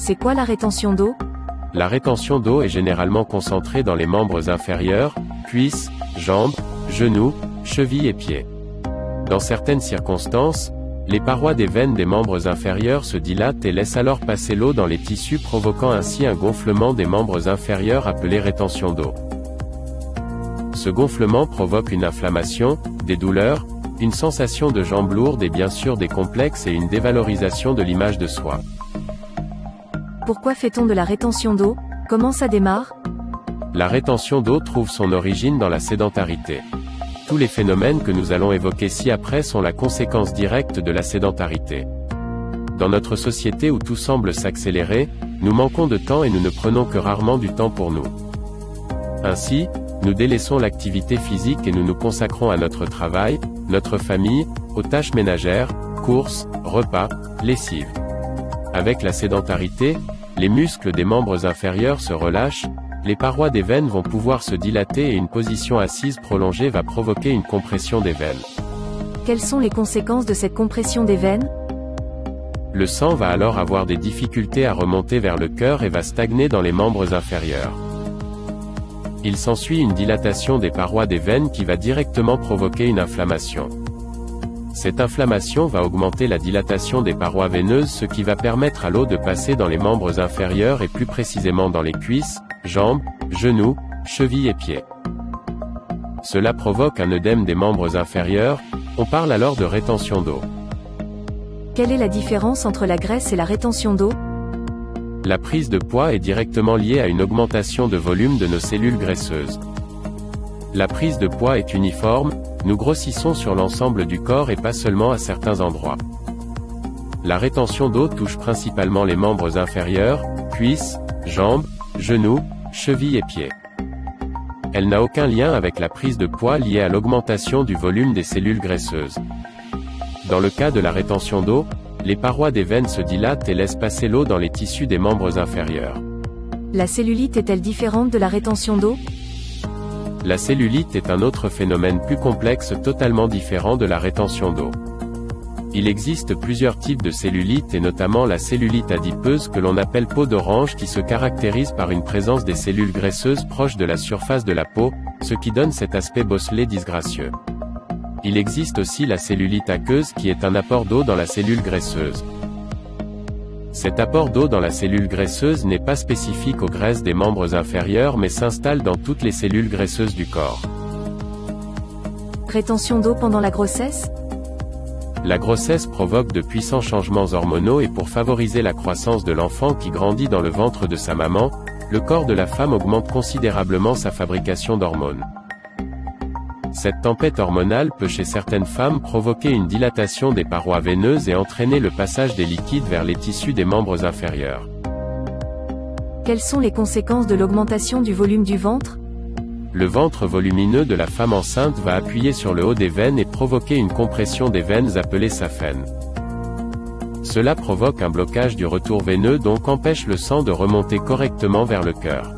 C'est quoi la rétention d'eau? La rétention d'eau est généralement concentrée dans les membres inférieurs, cuisses, jambes, genoux, chevilles et pieds. Dans certaines circonstances, les parois des veines des membres inférieurs se dilatent et laissent alors passer l'eau dans les tissus provoquant ainsi un gonflement des membres inférieurs appelé rétention d'eau. Ce gonflement provoque une inflammation, des douleurs, une sensation de jambes lourdes et bien sûr des complexes et une dévalorisation de l'image de soi. Pourquoi fait-on de la rétention d'eau? Comment ça démarre? La rétention d'eau trouve son origine dans la sédentarité. Tous les phénomènes que nous allons évoquer ci-après sont la conséquence directe de la sédentarité. Dans notre société où tout semble s'accélérer, nous manquons de temps et nous ne prenons que rarement du temps pour nous. Ainsi, nous délaissons l'activité physique et nous nous consacrons à notre travail, notre famille, aux tâches ménagères, courses, repas, lessive. Avec la sédentarité, les muscles des membres inférieurs se relâchent, les parois des veines vont pouvoir se dilater et une position assise prolongée va provoquer une compression des veines. Quelles sont les conséquences de cette compression des veines? Le sang va alors avoir des difficultés à remonter vers le cœur et va stagner dans les membres inférieurs. Il s'ensuit une dilatation des parois des veines qui va directement provoquer une inflammation. Cette inflammation va augmenter la dilatation des parois veineuses ce qui va permettre à l'eau de passer dans les membres inférieurs et plus précisément dans les cuisses, jambes, genoux, chevilles et pieds. Cela provoque un œdème des membres inférieurs, on parle alors de rétention d'eau. Quelle est la différence entre la graisse et la rétention d'eau? La prise de poids est directement liée à une augmentation de volume de nos cellules graisseuses. La prise de poids est uniforme, nous grossissons sur l'ensemble du corps et pas seulement à certains endroits. La rétention d'eau touche principalement les membres inférieurs, cuisses, jambes, genoux, chevilles et pieds. Elle n'a aucun lien avec la prise de poids liée à l'augmentation du volume des cellules graisseuses. Dans le cas de la rétention d'eau, les parois des veines se dilatent et laissent passer l'eau dans les tissus des membres inférieurs. La cellulite est-elle différente de la rétention d'eau? La cellulite est un autre phénomène plus complexe totalement différent de la rétention d'eau. Il existe plusieurs types de cellulite et notamment la cellulite adipeuse que l'on appelle peau d'orange qui se caractérise par une présence des cellules graisseuses proches de la surface de la peau, ce qui donne cet aspect bosselé disgracieux. Il existe aussi la cellulite aqueuse qui est un apport d'eau dans la cellule graisseuse. Cet apport d'eau dans la cellule graisseuse n'est pas spécifique aux graisses des membres inférieurs mais s'installe dans toutes les cellules graisseuses du corps. Rétention d'eau pendant la grossesse? La grossesse provoque de puissants changements hormonaux et pour favoriser la croissance de l'enfant qui grandit dans le ventre de sa maman, le corps de la femme augmente considérablement sa fabrication d'hormones. Cette tempête hormonale peut chez certaines femmes provoquer une dilatation des parois veineuses et entraîner le passage des liquides vers les tissus des membres inférieurs. Quelles sont les conséquences de l'augmentation du volume du ventre? Le ventre volumineux de la femme enceinte va appuyer sur le haut des veines et provoquer une compression des veines appelée saphène. Cela provoque un blocage du retour veineux donc empêche le sang de remonter correctement vers le cœur.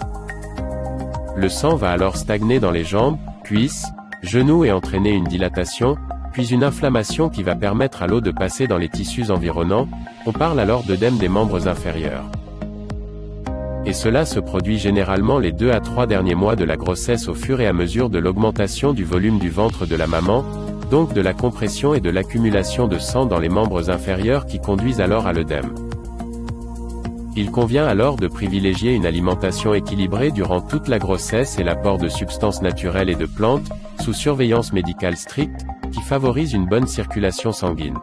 Le sang va alors stagner dans les jambes, cuisses, genoux et entraîner une dilatation, puis une inflammation qui va permettre à l'eau de passer dans les tissus environnants, on parle alors d'œdème des membres inférieurs. Et cela se produit généralement les 2 à 3 derniers mois de la grossesse au fur et à mesure de l'augmentation du volume du ventre de la maman, donc de la compression et de l'accumulation de sang dans les membres inférieurs qui conduisent alors à l'œdème. Il convient alors de privilégier une alimentation équilibrée durant toute la grossesse et l'apport de substances naturelles et de plantes, sous surveillance médicale stricte, qui favorise une bonne circulation sanguine.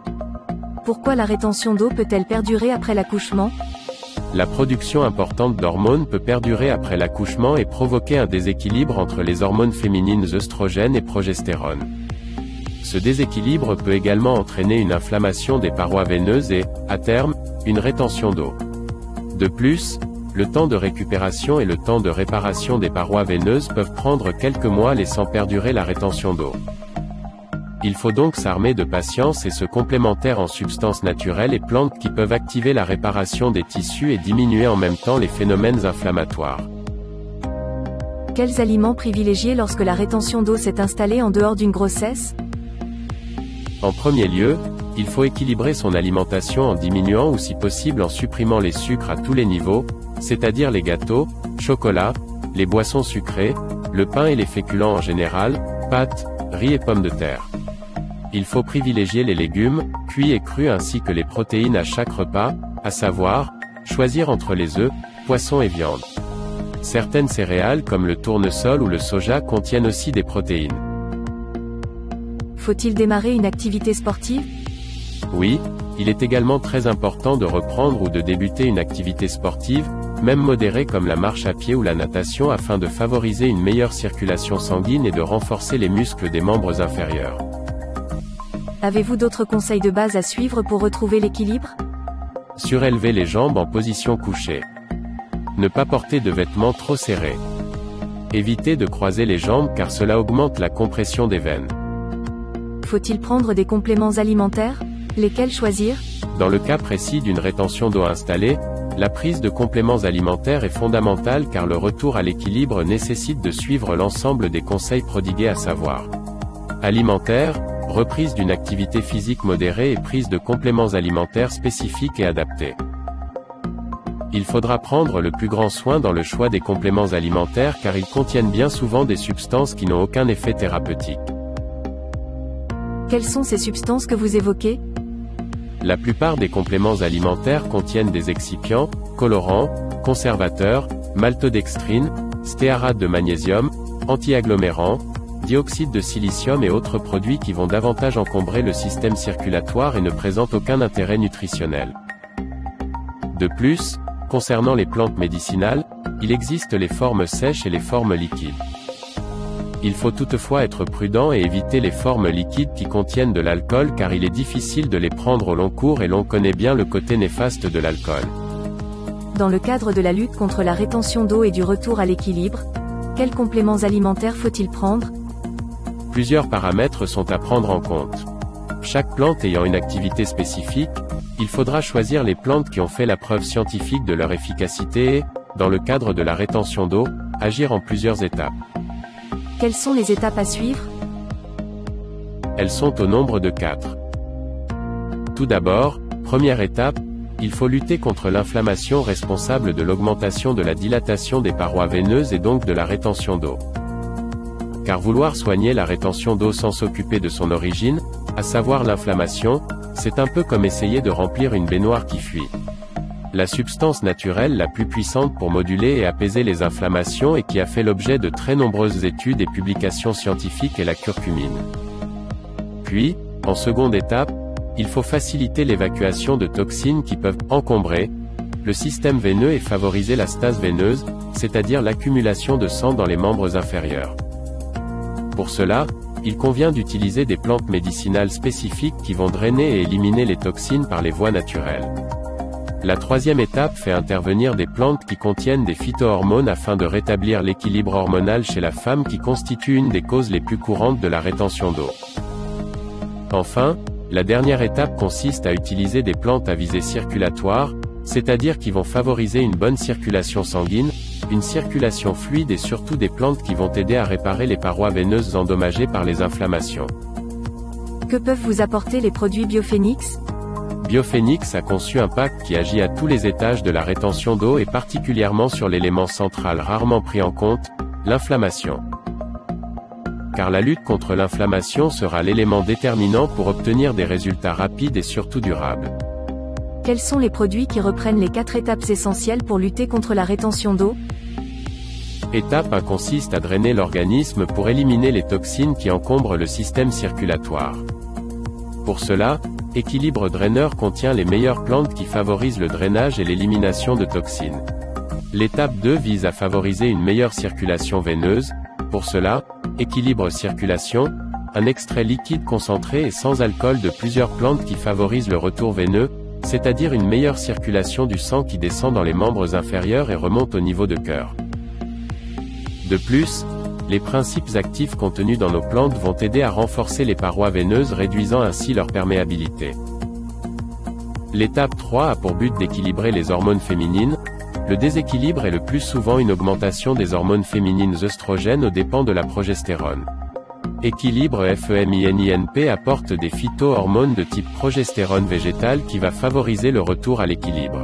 Pourquoi la rétention d'eau peut-elle perdurer après l'accouchement? La production importante d'hormones peut perdurer après l'accouchement et provoquer un déséquilibre entre les hormones féminines œstrogènes et progestérone. Ce déséquilibre peut également entraîner une inflammation des parois veineuses et, à terme, une rétention d'eau. De plus, le temps de récupération et le temps de réparation des parois veineuses peuvent prendre quelques mois laissant perdurer la rétention d'eau. Il faut donc s'armer de patience et se complémentaire en substances naturelles et plantes qui peuvent activer la réparation des tissus et diminuer en même temps les phénomènes inflammatoires. Quels aliments privilégier lorsque la rétention d'eau s'est installée en dehors d'une grossesse? En premier lieu, il faut équilibrer son alimentation en diminuant ou si possible en supprimant les sucres à tous les niveaux, c'est-à-dire les gâteaux, chocolat, les boissons sucrées, le pain et les féculents en général, pâtes, riz et pommes de terre. Il faut privilégier les légumes, cuits et crus ainsi que les protéines à chaque repas, à savoir, choisir entre les œufs, poissons et viande. Certaines céréales comme le tournesol ou le soja contiennent aussi des protéines. Faut-il démarrer une activité sportive? Oui, il est également très important de reprendre ou de débuter une activité sportive, même modérée comme la marche à pied ou la natation afin de favoriser une meilleure circulation sanguine et de renforcer les muscles des membres inférieurs. Avez-vous d'autres conseils de base à suivre pour retrouver l'équilibre? Surélever les jambes en position couchée. Ne pas porter de vêtements trop serrés. Éviter de croiser les jambes car cela augmente la compression des veines. Faut-il prendre des compléments alimentaires? Lesquels choisir? Dans le cas précis d'une rétention d'eau installée, la prise de compléments alimentaires est fondamentale car le retour à l'équilibre nécessite de suivre l'ensemble des conseils prodigués à savoir alimentaire, reprise d'une activité physique modérée et prise de compléments alimentaires spécifiques et adaptés. Il faudra prendre le plus grand soin dans le choix des compléments alimentaires car ils contiennent bien souvent des substances qui n'ont aucun effet thérapeutique. Quelles sont ces substances que vous évoquez? La plupart des compléments alimentaires contiennent des excipients, colorants, conservateurs, maltodextrine, stéarate de magnésium, antiagglomérants, dioxyde de silicium et autres produits qui vont davantage encombrer le système circulatoire et ne présentent aucun intérêt nutritionnel. De plus, concernant les plantes médicinales, il existe les formes sèches et les formes liquides. Il faut toutefois être prudent et éviter les formes liquides qui contiennent de l'alcool car il est difficile de les prendre au long cours et l'on connaît bien le côté néfaste de l'alcool. Dans le cadre de la lutte contre la rétention d'eau et du retour à l'équilibre, quels compléments alimentaires faut-il prendre? Plusieurs paramètres sont à prendre en compte. Chaque plante ayant une activité spécifique, il faudra choisir les plantes qui ont fait la preuve scientifique de leur efficacité et, dans le cadre de la rétention d'eau, agir en plusieurs étapes. Quelles sont les étapes à suivre? Elles sont au nombre de quatre. Tout d'abord, première étape, il faut lutter contre l'inflammation responsable de l'augmentation de la dilatation des parois veineuses et donc de la rétention d'eau car vouloir soigner la rétention d'eau sans s'occuper de son origine, à savoir l'inflammation, c'est un peu comme essayer de remplir une baignoire qui fuit. La substance naturelle la plus puissante pour moduler et apaiser les inflammations et qui a fait l'objet de très nombreuses études et publications scientifiques est la curcumine. Puis, en seconde étape, il faut faciliter l'évacuation de toxines qui peuvent encombrer le système veineux et favoriser la stase veineuse, c'est-à-dire l'accumulation de sang dans les membres inférieurs. Pour cela, il convient d'utiliser des plantes médicinales spécifiques qui vont drainer et éliminer les toxines par les voies naturelles. La troisième étape fait intervenir des plantes qui contiennent des phytohormones afin de rétablir l'équilibre hormonal chez la femme qui constitue une des causes les plus courantes de la rétention d'eau. Enfin, la dernière étape consiste à utiliser des plantes à visée circulatoire, c'est-à-dire qui vont favoriser une bonne circulation sanguine, une circulation fluide et surtout des plantes qui vont aider à réparer les parois veineuses endommagées par les inflammations. Que peuvent vous apporter les produits Biophénix? Biophénix a conçu un pack qui agit à tous les étages de la rétention d'eau et particulièrement sur l'élément central rarement pris en compte, l'inflammation. Car la lutte contre l'inflammation sera l'élément déterminant pour obtenir des résultats rapides et surtout durables. Quels sont les produits qui reprennent les quatre étapes essentielles pour lutter contre la rétention d'eau? Étape 1 consiste à drainer l'organisme pour éliminer les toxines qui encombrent le système circulatoire. Pour cela, Équilibre Draineur contient les meilleures plantes qui favorisent le drainage et l'élimination de toxines. L'étape 2 vise à favoriser une meilleure circulation veineuse. Pour cela, Équilibre Circulation, un extrait liquide concentré et sans alcool de plusieurs plantes qui favorisent le retour veineux, c'est-à-dire une meilleure circulation du sang qui descend dans les membres inférieurs et remonte au niveau de cœur. De plus, les principes actifs contenus dans nos plantes vont aider à renforcer les parois veineuses réduisant ainsi leur perméabilité. L'étape 3 a pour but d'équilibrer les hormones féminines, le déséquilibre est le plus souvent une augmentation des hormones féminines œstrogènes aux dépens de la progestérone. Équilibre FEMININP apporte des phytohormones de type progestérone végétal qui va favoriser le retour à l'équilibre.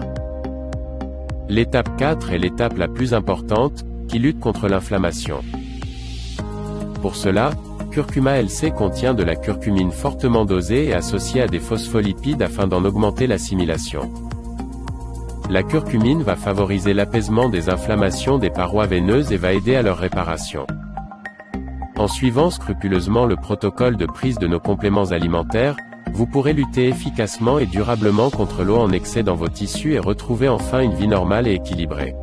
L'étape 4 est l'étape la plus importante, qui lutte contre l'inflammation. Pour cela, Curcuma LC contient de la curcumine fortement dosée et associée à des phospholipides afin d'en augmenter l'assimilation. La curcumine va favoriser l'apaisement des inflammations des parois veineuses et va aider à leur réparation. En suivant scrupuleusement le protocole de prise de nos compléments alimentaires, vous pourrez lutter efficacement et durablement contre l'eau en excès dans vos tissus et retrouver enfin une vie normale et équilibrée.